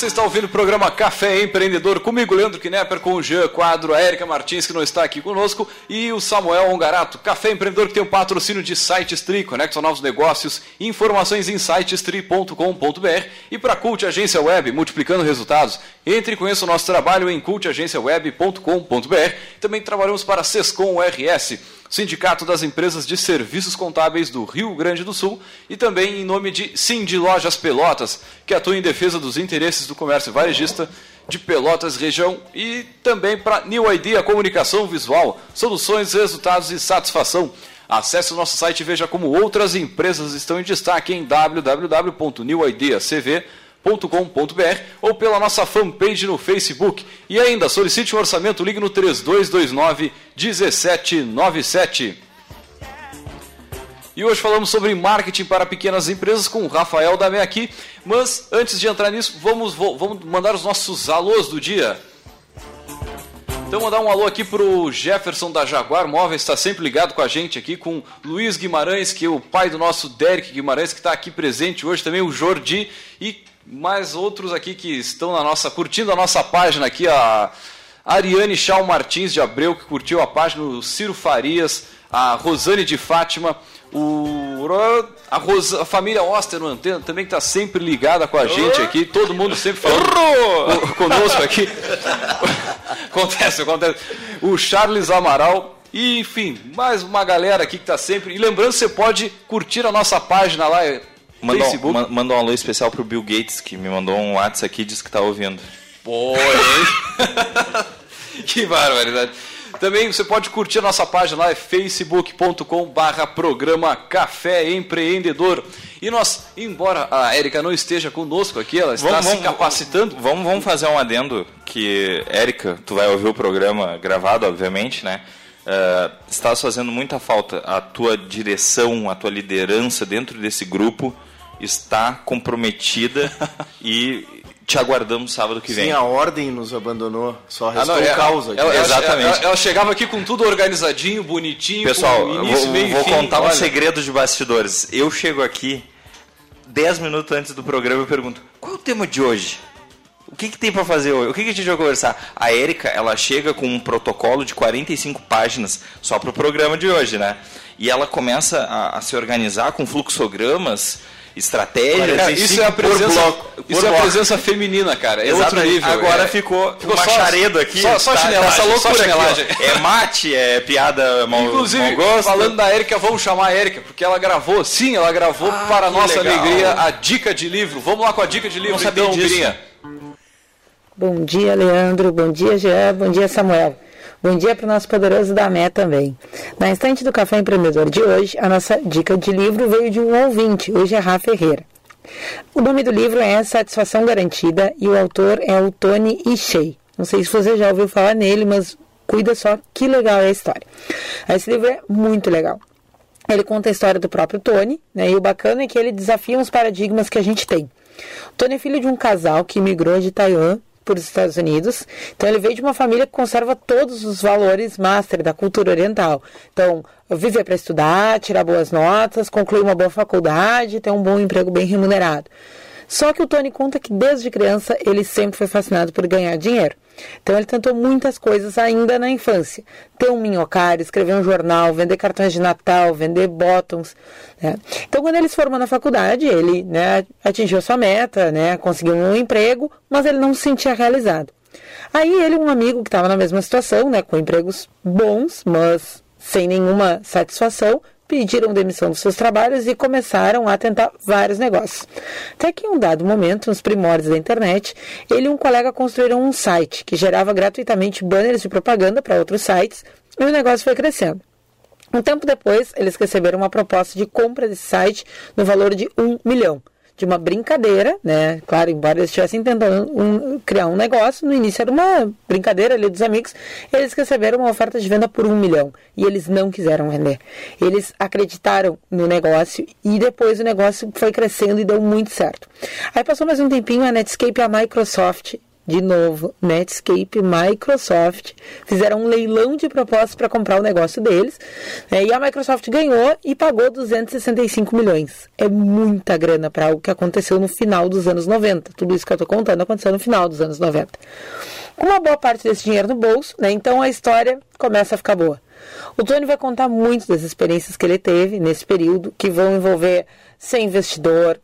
Você está ouvindo o programa Café Empreendedor comigo, Leandro Knepper, com o Jean Quadro, a Erika Martins, que não está aqui conosco, e o Samuel Ongarato. Café Empreendedor que tem o patrocínio de SiteStri, conecta a novos negócios, informações em sitestri.com.br e para Cult Agência Web, multiplicando resultados. Entre e conheça o nosso trabalho em cultagenciaweb.com.br. Também trabalhamos para Sescom RS. Sindicato das Empresas de Serviços Contábeis do Rio Grande do Sul e também em nome de Cindy Lojas Pelotas, que atua em defesa dos interesses do comércio varejista de Pelotas região e também para New Idea Comunicação Visual, soluções, resultados e satisfação. Acesse o nosso site e veja como outras empresas estão em destaque em www.newideacv.com com.br ou pela nossa fanpage no Facebook. E ainda, solicite um orçamento, ligue no 3229 1797. E hoje falamos sobre marketing para pequenas empresas com o Rafael Damé aqui. Mas antes de entrar nisso, vamos, vamos mandar os nossos alôs do dia. Então mandar um alô aqui pro Jefferson da Jaguar Móveis, está sempre ligado com a gente aqui, com Luiz Guimarães, que é o pai do nosso Derek Guimarães, que está aqui presente hoje também, o Jordi, e mais outros aqui que estão na nossa, curtindo a nossa página aqui, a Ariane Chal Martins de Abreu, que curtiu a página, o Ciro Farias, a Rosane de Fátima, o, a, Rosa, a família Osterman também que está sempre ligada com a gente aqui, todo mundo sempre falando conosco aqui. *laughs* acontece, acontece. O Charles Amaral, e, enfim, mais uma galera aqui que está sempre. E lembrando, você pode curtir a nossa página lá, Manda Facebook. Um, manda um alô especial pro Bill Gates, que me mandou um WhatsApp aqui e disse que tá ouvindo. Pô, *laughs* que barbaridade. Também você pode curtir a nossa página lá, é facebook.com barra programa Café Empreendedor. E nós, embora a Érica não esteja conosco aqui, ela está vamos, se capacitando. Vamos, vamos fazer um adendo que, Érica, tu vai ouvir o programa gravado, obviamente, né? Uh, estás fazendo muita falta. A tua direção, a tua liderança dentro desse grupo está comprometida *laughs* e te aguardamos sábado que vem. Sim, a ordem nos abandonou, só restou Ah, não, é- causa. aqui. ela- ela- Exatamente. Ela, ela chegava aqui com tudo organizadinho, bonitinho, Pessoal, com eu início, vou, meio e vou fim. contar um Olha, segredo de bastidores. Eu chego aqui 10 minutos antes do programa e pergunto: qual é o tema de hoje? O que, que tem para fazer hoje? O que, que a gente vai conversar? A Érica, ela chega com um protocolo de 45 páginas só para o programa de hoje, né? E ela começa a, a se organizar com fluxogramas, estratégias. Cara, e isso é a por presença, bloco, isso por é a bloco. presença feminina, cara. É outro nível. Agora é. ficou, Ficou um só- macharedo aqui. só- só tá- chinelagem, Essa só loucura aqui, chinelagem. ó. É mate, é piada mau, Inclusive, gosto. falando da Érica, vamos chamar a Érica, porque ela gravou, sim, ela gravou Ah, para nossa legal. alegria a dica de livro. Vamos lá com a dica de livro, então, disso. Birinha. Bom dia, Leandro. Bom dia, Jean. Bom dia, Samuel. Bom dia para o nosso poderoso Damé também. Na estante do Café Empreendedor de hoje, a nossa dica de livro veio de um ouvinte, hoje é Rafa Ferreira. O nome do livro é Satisfação Garantida e o autor é o Tony Ishii. Não sei se você já ouviu falar nele, mas cuida só que legal é a história. Esse livro é muito legal. Ele conta a história do próprio Tony, né? E o bacana é que ele desafia os paradigmas que a gente tem. O Tony é filho de um casal que migrou de Taiwan para os Estados Unidos. Então ele veio de uma família que conserva todos os valores master da cultura oriental. Então, viver para estudar, tirar boas notas, concluir uma boa faculdade, ter um bom emprego bem remunerado. Só que o Tony conta que desde criança ele sempre foi fascinado por ganhar dinheiro. Então ele tentou muitas coisas ainda na infância. Ter um minhocário, escrever um jornal, vender cartões de Natal, vender bottoms. Né? Então quando ele se formou na faculdade, ele né, atingiu sua meta, né, conseguiu um emprego, mas ele não se sentia realizado. Aí ele um amigo que estava na mesma situação, né, com empregos bons, mas sem nenhuma satisfação, pediram demissão dos seus trabalhos e começaram a tentar vários negócios. Até que em um dado momento, nos primórdios da internet, ele e um colega construíram um site que gerava gratuitamente banners de propaganda para outros sites e o negócio foi crescendo. Um tempo depois, eles receberam uma proposta de compra desse site no valor de um milhão de uma brincadeira, né? Claro, embora eles estivessem tentando um, criar um negócio, no início era uma brincadeira ali dos amigos, eles receberam uma oferta de venda por um milhão e eles não quiseram vender. Eles acreditaram no negócio e depois o negócio foi crescendo e deu muito certo. Aí passou mais um tempinho, a Netscape e a Microsoft de novo, Netscape, Microsoft fizeram um leilão de propostas para comprar o negócio deles. Né, e a Microsoft ganhou e pagou 265 milhões. É muita grana para algo que aconteceu no final dos anos 90. Tudo isso que eu estou contando aconteceu no final dos anos 90. Com uma boa parte desse dinheiro no bolso, né, então a história começa a ficar boa. O Tony vai contar muito das experiências que ele teve nesse período, que vão envolver ser investidor,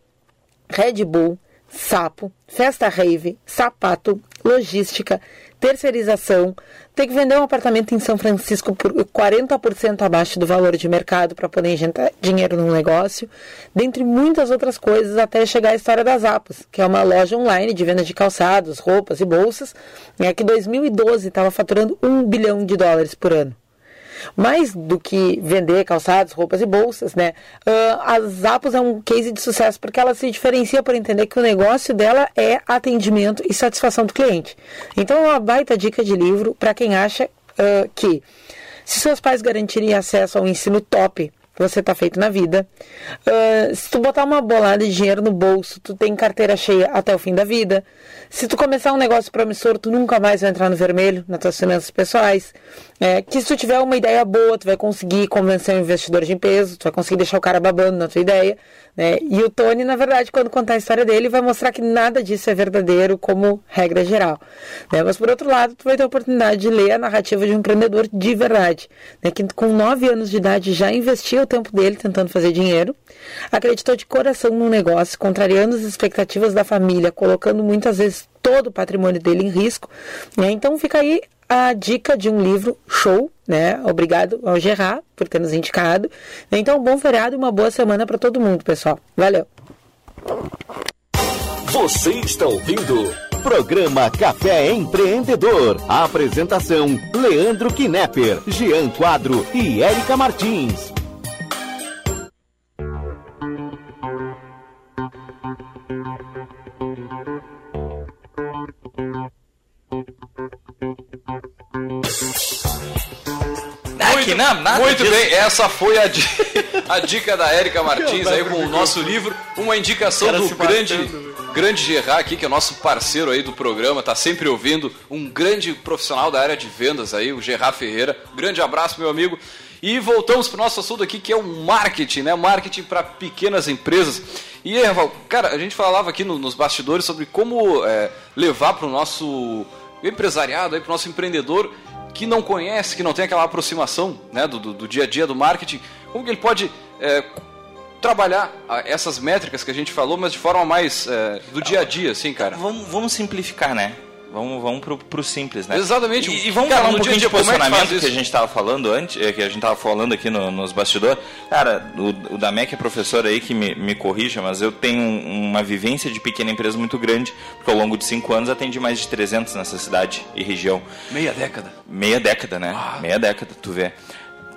Red Bull, sapo, festa rave, sapato, logística, terceirização, ter que vender um apartamento em São Francisco por 40% abaixo do valor de mercado para poder injetar dinheiro no negócio, dentre muitas outras coisas, até chegar à história das Apos, que é uma loja online de venda de calçados, roupas e bolsas, né, que em 2012 estava faturando um bilhão de dólares por ano mais do que vender calçados, roupas e bolsas, né? Uh, a Zappos é um case de sucesso porque ela se diferencia por entender que o negócio dela é atendimento e satisfação do cliente. Então, é uma baita dica de livro para quem acha uh, que se seus pais garantirem acesso ao ensino top você está feito na vida. Uh, se tu botar uma bolada de dinheiro no bolso, tu tem carteira cheia até o fim da vida. Se tu começar um negócio promissor, tu nunca mais vai entrar no vermelho nas tuas finanças pessoais. É, que se tu tiver uma ideia boa, tu vai conseguir convencer um investidor de peso, tu vai conseguir deixar o cara babando na tua ideia. Né? E o Tony, na verdade, quando contar a história dele, vai mostrar que nada disso é verdadeiro como regra geral. Né? Mas por outro lado, tu vai ter a oportunidade de ler a narrativa de um empreendedor de verdade, né? que com 9 anos de idade já investiu o tempo dele tentando fazer dinheiro, acreditou de coração no negócio, contrariando as expectativas da família, colocando muitas vezes todo o patrimônio dele em risco. Né? Então fica aí a dica de um livro show, né? Obrigado ao Gerard por ter nos indicado. Então, bom feriado e uma boa semana para todo mundo, pessoal. Valeu. Você está ouvindo Programa Café Empreendedor. A apresentação: Leandro Knepper, Jean Quadro e Érica Martins. Muito, muito bem, essa foi a, di- *laughs* a dica da Érica Martins aí com o nosso livro, uma indicação do grande, batendo. grande Gerard aqui, que é nosso parceiro aí do programa, tá sempre ouvindo, um grande profissional da área de vendas aí, o Gerard Ferreira. Grande abraço, meu amigo. E voltamos pro nosso assunto aqui, que é o marketing, né? Marketing para pequenas empresas. E Rafael, cara, a gente falava aqui no- nos bastidores sobre como é, levar para o nosso empresariado, aí, para o nosso empreendedor que não conhece, que não tem aquela aproximação né, do, do- do dia a dia do marketing, como que ele pode é, trabalhar ah, essas métricas que a gente falou, mas de forma mais é, do dia a dia, assim, cara? Vamos, vamos simplificar, né? Vamos, vamos pro, pro simples, né? Exatamente. E, e vamos Cara, falar um pouquinho dia, de como é que posicionamento que, a gente tava falando antes, eh, que a gente tava falando aqui no- nos bastidores. Cara, o, o Damec é professor aí que me, me corrija, mas eu tenho um- uma vivência de pequena empresa muito grande, porque ao longo de cinco anos atendi mais de 300 nessa cidade e região. Meia década. Meia década, né? Meia década, tu vê.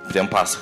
O tempo passa.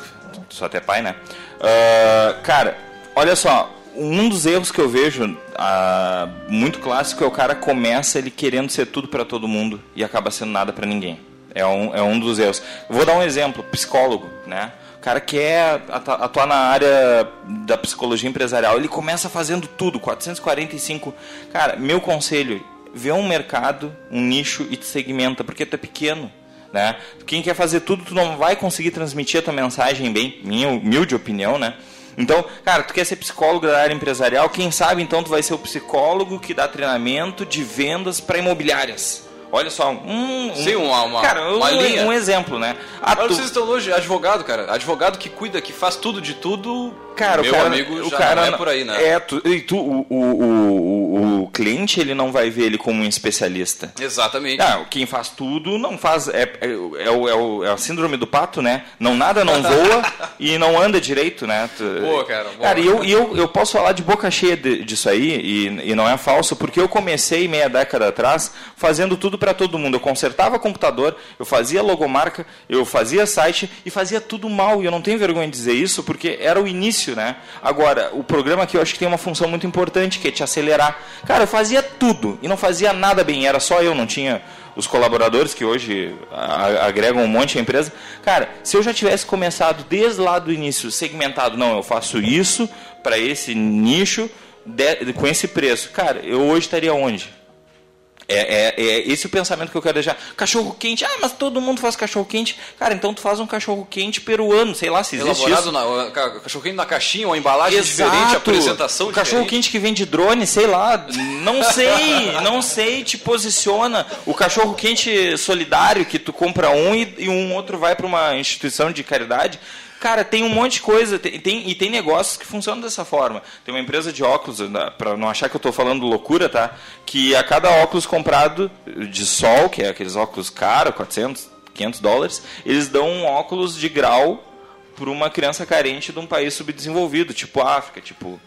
Tu só até pai, né? Ah, cara, olha só. Um dos erros que eu vejo ah, muito clássico é o cara começa ele querendo ser tudo para todo mundo e acaba sendo nada para ninguém. É um, é um dos erros. Vou dar um exemplo, psicólogo, né? O cara quer atu- atuar na área da psicologia empresarial, ele começa fazendo tudo, 445. Cara, meu conselho, vê um mercado, um nicho e te segmenta, porque tu é pequeno. Né? Quem quer fazer tudo, tu não vai conseguir transmitir a tua mensagem bem, minha humilde opinião, né? Então, cara, tu quer ser psicólogo da área empresarial, quem sabe então tu vai ser o psicólogo que dá treinamento de vendas para imobiliárias. Olha só, um, um- Sim, uma- uma- cara, uma um, linha. um exemplo, né? Ah, Olha tu- vocês estão hoje, advogado, cara. Advogado que cuida, que faz tudo de tudo. Cara, meu o cara, amigo o já cara não é por aí, né? É, tu, e tu, o, o, o, cliente ele não vai ver ele como um especialista. Exatamente. Ah, quem faz tudo não faz. É, é, é, o, é, o- é a síndrome do pato, né? Não nada, não voa *laughs* e não anda direito, né? Tu- Boa, cara, boa. Cara, e eu, eu, eu posso falar de boca cheia de- disso aí, e, e não é falso, porque eu comecei meia década atrás fazendo tudo para todo mundo. Eu consertava computador, eu fazia logomarca, eu fazia site e fazia tudo mal. E eu não tenho vergonha de dizer isso, porque era o início, né? Agora, o programa aqui eu acho que tem uma função muito importante, que é te acelerar. Cara, eu fazia tudo e não fazia nada bem, era só eu, não tinha os colaboradores que hoje agregam um monte à empresa. Cara, se eu já tivesse começado desde lá do início segmentado, não, eu faço isso para esse nicho de- com esse preço. Cara, eu hoje estaria onde? É, é, é esse o pensamento que eu quero deixar. Cachorro quente, ah, mas todo mundo faz cachorro quente. Cara, então tu faz um cachorro quente peruano, sei lá se existe Elaborado isso. na ca- cachorro quente na caixinha, uma embalagem diferente, apresentação o cachorro quente que vem de drone, sei lá, não sei, não sei, te posiciona. O cachorro quente solidário que tu compra um e, e um outro vai para uma instituição de caridade. Cara, tem um monte de coisa, tem, tem- e tem negócios que funcionam dessa forma. Tem uma empresa de óculos, para não achar que eu estou falando loucura, tá? Que a cada óculos comprado de sol, que é aqueles óculos caros, 400, 500 dólares, eles dão um óculos de grau para uma criança carente de um país subdesenvolvido, tipo África, tipo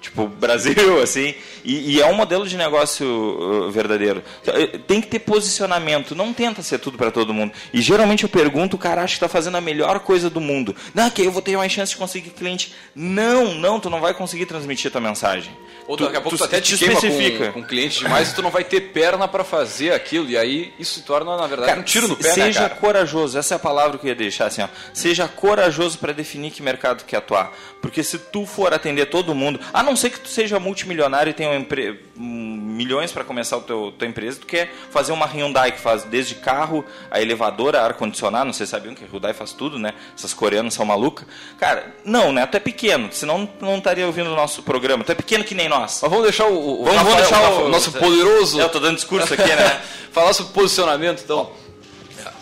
tipo Brasil, *laughs* assim, e, e é um modelo de negócio uh, verdadeiro. Eh, Tem que ter posicionamento, não tenta ser tudo para todo mundo. E geralmente eu pergunto, o cara acha que está fazendo a melhor coisa do mundo. Não, que eu vou ter mais chance de conseguir cliente. Não, não, tu não vai conseguir transmitir tua mensagem. Ou daqui a pouco tu, até te, te especifica. com, com cliente demais e tu não vai ter perna para fazer aquilo. E aí isso se torna, na verdade, Cara, um tiro no pé, né, seja cara? corajoso, essa é a palavra que eu ia deixar assim, ó. Seja corajoso para definir que mercado quer atuar. Porque se tu for atender todo mundo, a não ser que tu seja multimilionário e tenha um empre- um, milhões para começar a tua empresa, tu quer fazer uma Hyundai que faz desde carro, a elevadora, ar-condicionado, não sei se sabiam que a Hyundai faz tudo, né? Essas coreanas são malucas. Cara, não, né? Tu é pequeno, senão não estaria ouvindo o nosso programa. Tu é pequeno que nem nós. Mas vamos deixar o, o Vamos, vamos Rafael, deixar o, o nosso poderoso. É, eu tô dando discurso aqui, né? *laughs* Falar sobre posicionamento, então.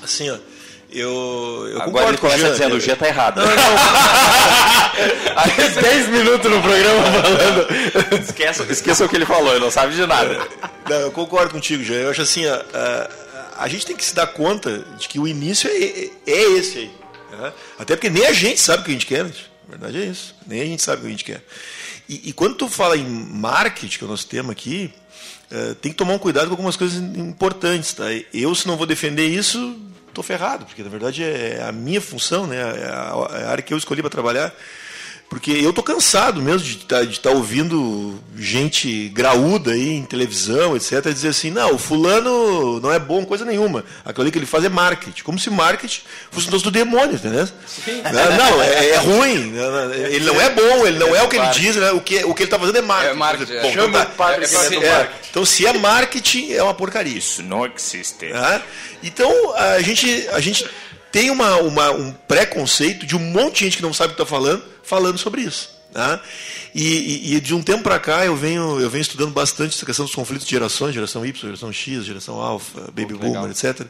Assim, ó, eu, eu Agora concordo ele com o começa Jean, dizendo, eu- o G tá errado. *laughs* Aí 10 minutos no programa falando. Esqueça, esqueça o que ele falou, ele não sabe de nada. Não, eu concordo contigo, já. Eu acho assim, ó, a, a gente tem que se dar conta de que o início é, é- é esse aí. né? Até porque nem a gente sabe o que a gente quer, né? A verdade é isso. Nem a gente sabe o que a gente quer. E, e quando tu fala em marketing, que é o nosso tema aqui, eh, tem que tomar um cuidado com algumas coisas importantes, tá? Eu, se não vou defender isso, tô ferrado, porque na verdade é a minha função, né? É a, é a área que eu escolhi para trabalhar. Porque eu tô cansado mesmo de estar de tá ouvindo gente graúda aí em televisão, etc., dizer assim, não, o fulano não é bom coisa nenhuma. Aquilo ali que ele faz é marketing. Como se marketing fosse um troço do demônio, entendeu? Não, não, é, é ruim. Ele não é bom, ele não é o que ele diz, né? o, que, o que ele está fazendo é marketing. É marketing, é. Bom, Chama então o padre é, que ele é é. Então, se é marketing, é uma porcaria. Isso não existe. Tá? Então, a gente, a gente tem uma, uma- um preconceito de um monte de gente que não sabe o que está falando, falando sobre isso. Tá? E, e- e de um tempo para cá eu venho, eu venho estudando bastante essa questão dos conflitos de gerações, geração Y, geração X, geração Alpha, Baby Boomer, etc.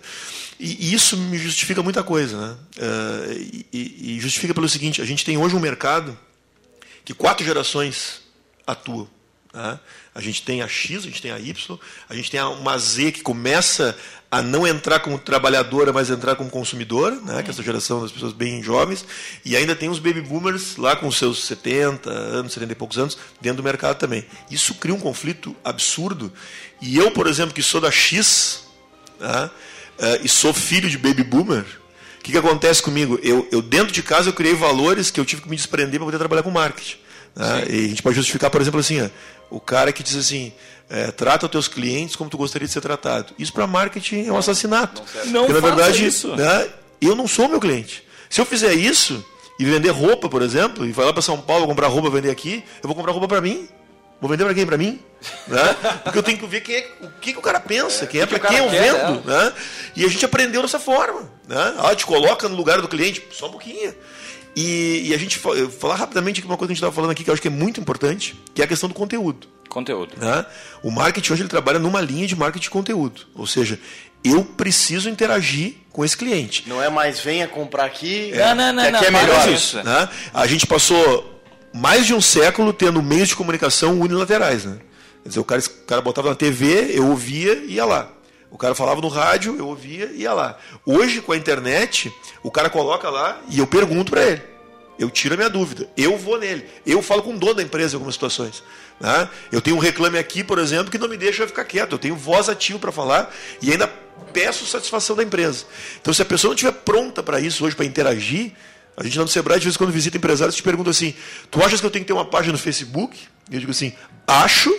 E, e isso me justifica muita coisa. Né? Eh, e- justifica pelo seguinte, a gente tem hoje um mercado que quatro gerações atuam. tá? A gente tem a X, a gente tem a Y, a gente tem uma Z que começa a não entrar como trabalhadora, mas entrar como consumidora, né? que é essa geração das pessoas bem jovens, e ainda tem os baby boomers lá com seus 70 anos, 70 e poucos anos, dentro do mercado também. Isso cria um conflito absurdo. E eu, por exemplo, que sou da X, tá? Eh, e sou filho de baby boomer, o que, que acontece comigo? Eu, eu, dentro de casa, eu criei valores que eu tive que me desprender para poder trabalhar com marketing. Né? E a gente pode justificar, por exemplo, assim, ó, o cara que diz assim, é, trata os teus clientes como tu gostaria de ser tratado. Isso para marketing é um assassinato. Não Porque, na verdade, isso. né, eu não sou meu cliente. Se eu fizer isso e vender roupa, por exemplo, e vai lá para São Paulo comprar roupa vender aqui, eu vou comprar roupa para mim. Vou vender para quem? Para mim? *laughs* Né? Porque eu tenho que ver quem é, o que, que o cara pensa, quem é que para quem eu quer, vendo. Né? E a gente aprendeu dessa forma. Né? Ah, te coloca no lugar do cliente, só um pouquinho. E, e a gente falar rapidamente aqui uma coisa que a gente estava falando aqui que eu acho que é muito importante, que é a questão do conteúdo. Conteúdo. né? O marketing hoje ele trabalha numa linha de marketing de conteúdo. Ou seja, eu preciso interagir com esse cliente. Não é mais venha comprar aqui, Não, não, não, que aqui não, é melhor. isso. né? A gente passou mais de um século tendo meios de comunicação unilaterais. Né? Quer dizer, o cara, o cara botava na TV, eu ouvia e ia lá. O cara falava no rádio, eu ouvia e ia lá. Hoje, com a internet, o cara coloca lá e eu pergunto para ele. Eu tiro a minha dúvida. Eu vou nele. Eu falo com o dono da empresa em algumas situações. né? Eu tenho um reclame aqui, por exemplo, que não me deixa ficar quieto. Eu tenho voz ativa para falar e ainda peço satisfação da empresa. Então, se a pessoa não estiver pronta para isso hoje, para interagir, a gente lá no Sebrae, de vez em quando visita empresários, te pergunta assim: tu achas que eu tenho que ter uma página no Facebook? Eu digo assim: acho,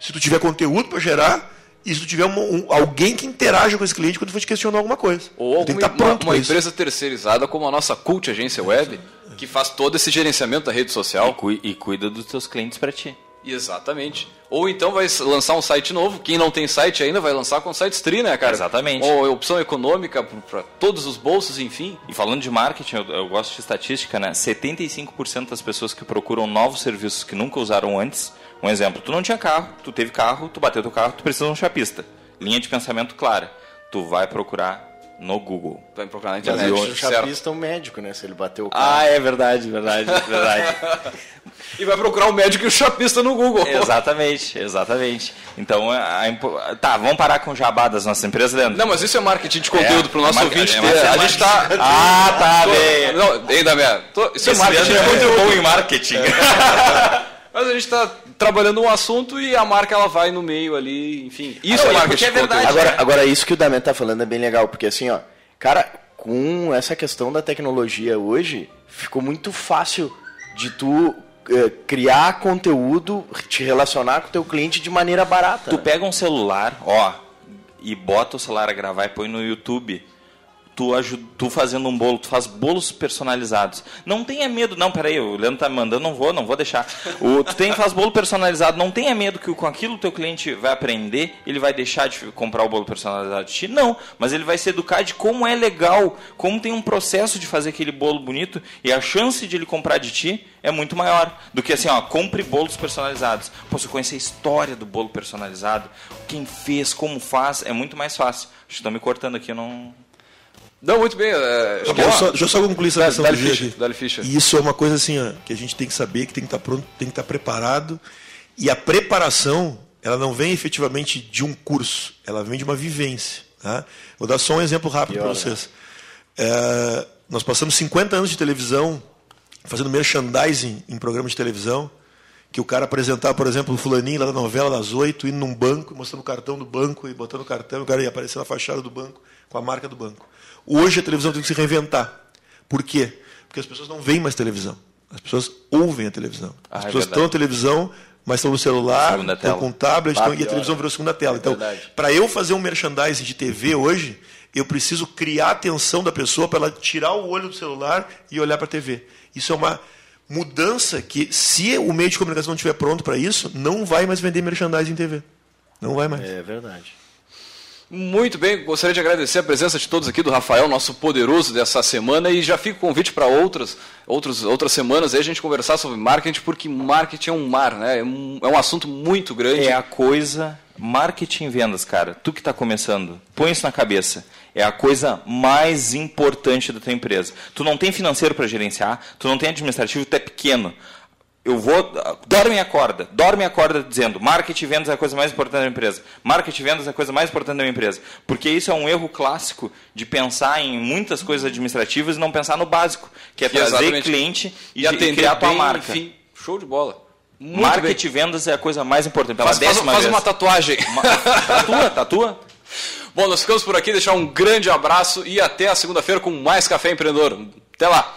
se tu tiver conteúdo para gerar. E se tu tiver um- um- alguém que interaja com esse cliente quando for te questionar alguma coisa. Ou alguma, que estar uma, pronto uma empresa terceirizada como a nossa Cult Agência Web, que faz todo esse gerenciamento da rede E, social. e cuida dos teus clientes para ti. Exatamente. Ou então vai lançar um site novo. Quem não tem site ainda vai lançar com site stream, né, cara? Exatamente. Ou opção econômica para todos os bolsos, enfim. E falando de marketing, eu, eu gosto de estatística, né? 75% das pessoas que procuram novos serviços que nunca usaram antes. Um exemplo, tu não tinha carro, tu teve carro, tu bateu teu carro, tu precisa de um chapista. Linha de pensamento clara. Tu vai procurar no Google. Vai procurar na Mas internet. o certo. chapista é um médico, né? Se ele bateu o carro. Ah, é verdade, verdade, verdade. *laughs* E vai procurar o médico e o chapista no Google. exatamente, exatamente. Então, a, a impo- tá, vamos parar com o jabá das nossas empresas, Leandro? Não, mas isso é marketing de conteúdo É, pro nosso é ouvinte mar- ter. é a gente tá. Ah, tá, Tô- bem. Não, ainda. Tô- Isso é Esse marketing de é conteúdo. bom em marketing. *laughs* Mas a gente está trabalhando um assunto e a marca ela vai no meio ali, enfim. Isso Não, é porque é de conteúdo. verdade, Agora, né? agora, isso que o Damen tá falando é bem legal, porque assim, ó, cara, com essa questão da tecnologia hoje, ficou muito fácil de tu eh, criar conteúdo, te relacionar com o teu cliente de maneira barata. Tu né? pega um celular, ó, e bota o celular a gravar e põe no YouTube. Tu, tu fazendo um bolo, tu faz bolos personalizados. Não tenha medo, não, peraí, o Leandro tá me mandando, não vou, não vou deixar. O, tu tem, faz bolo personalizado, não tenha medo que com aquilo o teu cliente vai aprender, ele vai deixar de comprar o bolo personalizado de ti. Não, mas ele vai se educar de como é legal, como tem um processo de fazer aquele bolo bonito e a chance de ele comprar de ti é muito maior do que assim, ó, compre bolos personalizados. Pô, eu conhecer a história do bolo personalizado, quem fez, como faz, é muito mais fácil. Acho que estão me cortando aqui, eu não. Não, muito bem. É, só, deixa eu só concluir essa questão Dali do G Fischer, aqui. E isso é uma coisa assim, ó, que a gente tem que saber, que tem que estar pronto, tem que estar preparado. E a preparação, ela não vem efetivamente de um curso, ela vem de uma vivência. Tá? Vou dar só um exemplo rápido para vocês. É, nós passamos 50 anos de televisão fazendo merchandising em programas de televisão, que o cara apresentava, por exemplo, o fulaninho lá da novela das oito, indo num banco, mostrando o cartão do banco e botando o cartão, o cara ia aparecer na fachada do banco com a marca do banco. Hoje a televisão tem que se reinventar. Por quê? Porque as pessoas não veem mais televisão. As pessoas ouvem a televisão. Ah, As é pessoas verdade. estão na televisão, mas estão no celular, estão com o tablet, Ah, estão, e a televisão virou segunda tela. Então, verdade. para eu fazer um merchandising de TV hoje, eu preciso criar a atenção da pessoa para ela tirar o olho do celular e olhar para a TV. Isso é uma mudança que, se o meio de comunicação não estiver pronto para isso, não vai mais vender merchandising em TV. Não vai mais. É verdade. Muito bem, gostaria de agradecer a presença de todos aqui, do Rafael, nosso poderoso dessa semana, e já fica o convite para outras, outros, outras semanas aí a gente conversar sobre marketing, porque marketing é um mar, né? É um, é um assunto muito grande. É a coisa. Marketing e vendas, cara. Tu que está começando, põe isso na cabeça. É a coisa mais importante da tua empresa. Tu não tem financeiro para gerenciar, tu não tem administrativo, tu é pequeno. Eu vou. Dorme e acorda. Dorme e acorda dizendo: marketing e vendas é a coisa mais importante da empresa. Marketing e vendas é a coisa mais importante da minha empresa. Porque isso é um erro clássico de pensar em muitas coisas administrativas e não pensar no básico, que é Que trazer exatamente. cliente e, e atender e criar a tua bem, marca. enfim, show de bola. Muito Marketing e vendas é a coisa mais importante. Pela Faz, faz, décima faz vez. uma tatuagem. Tatua, tatua. *laughs* Bom, nós ficamos por aqui, deixar um grande abraço e até a segunda-feira com mais Café Empreendedor. Até lá!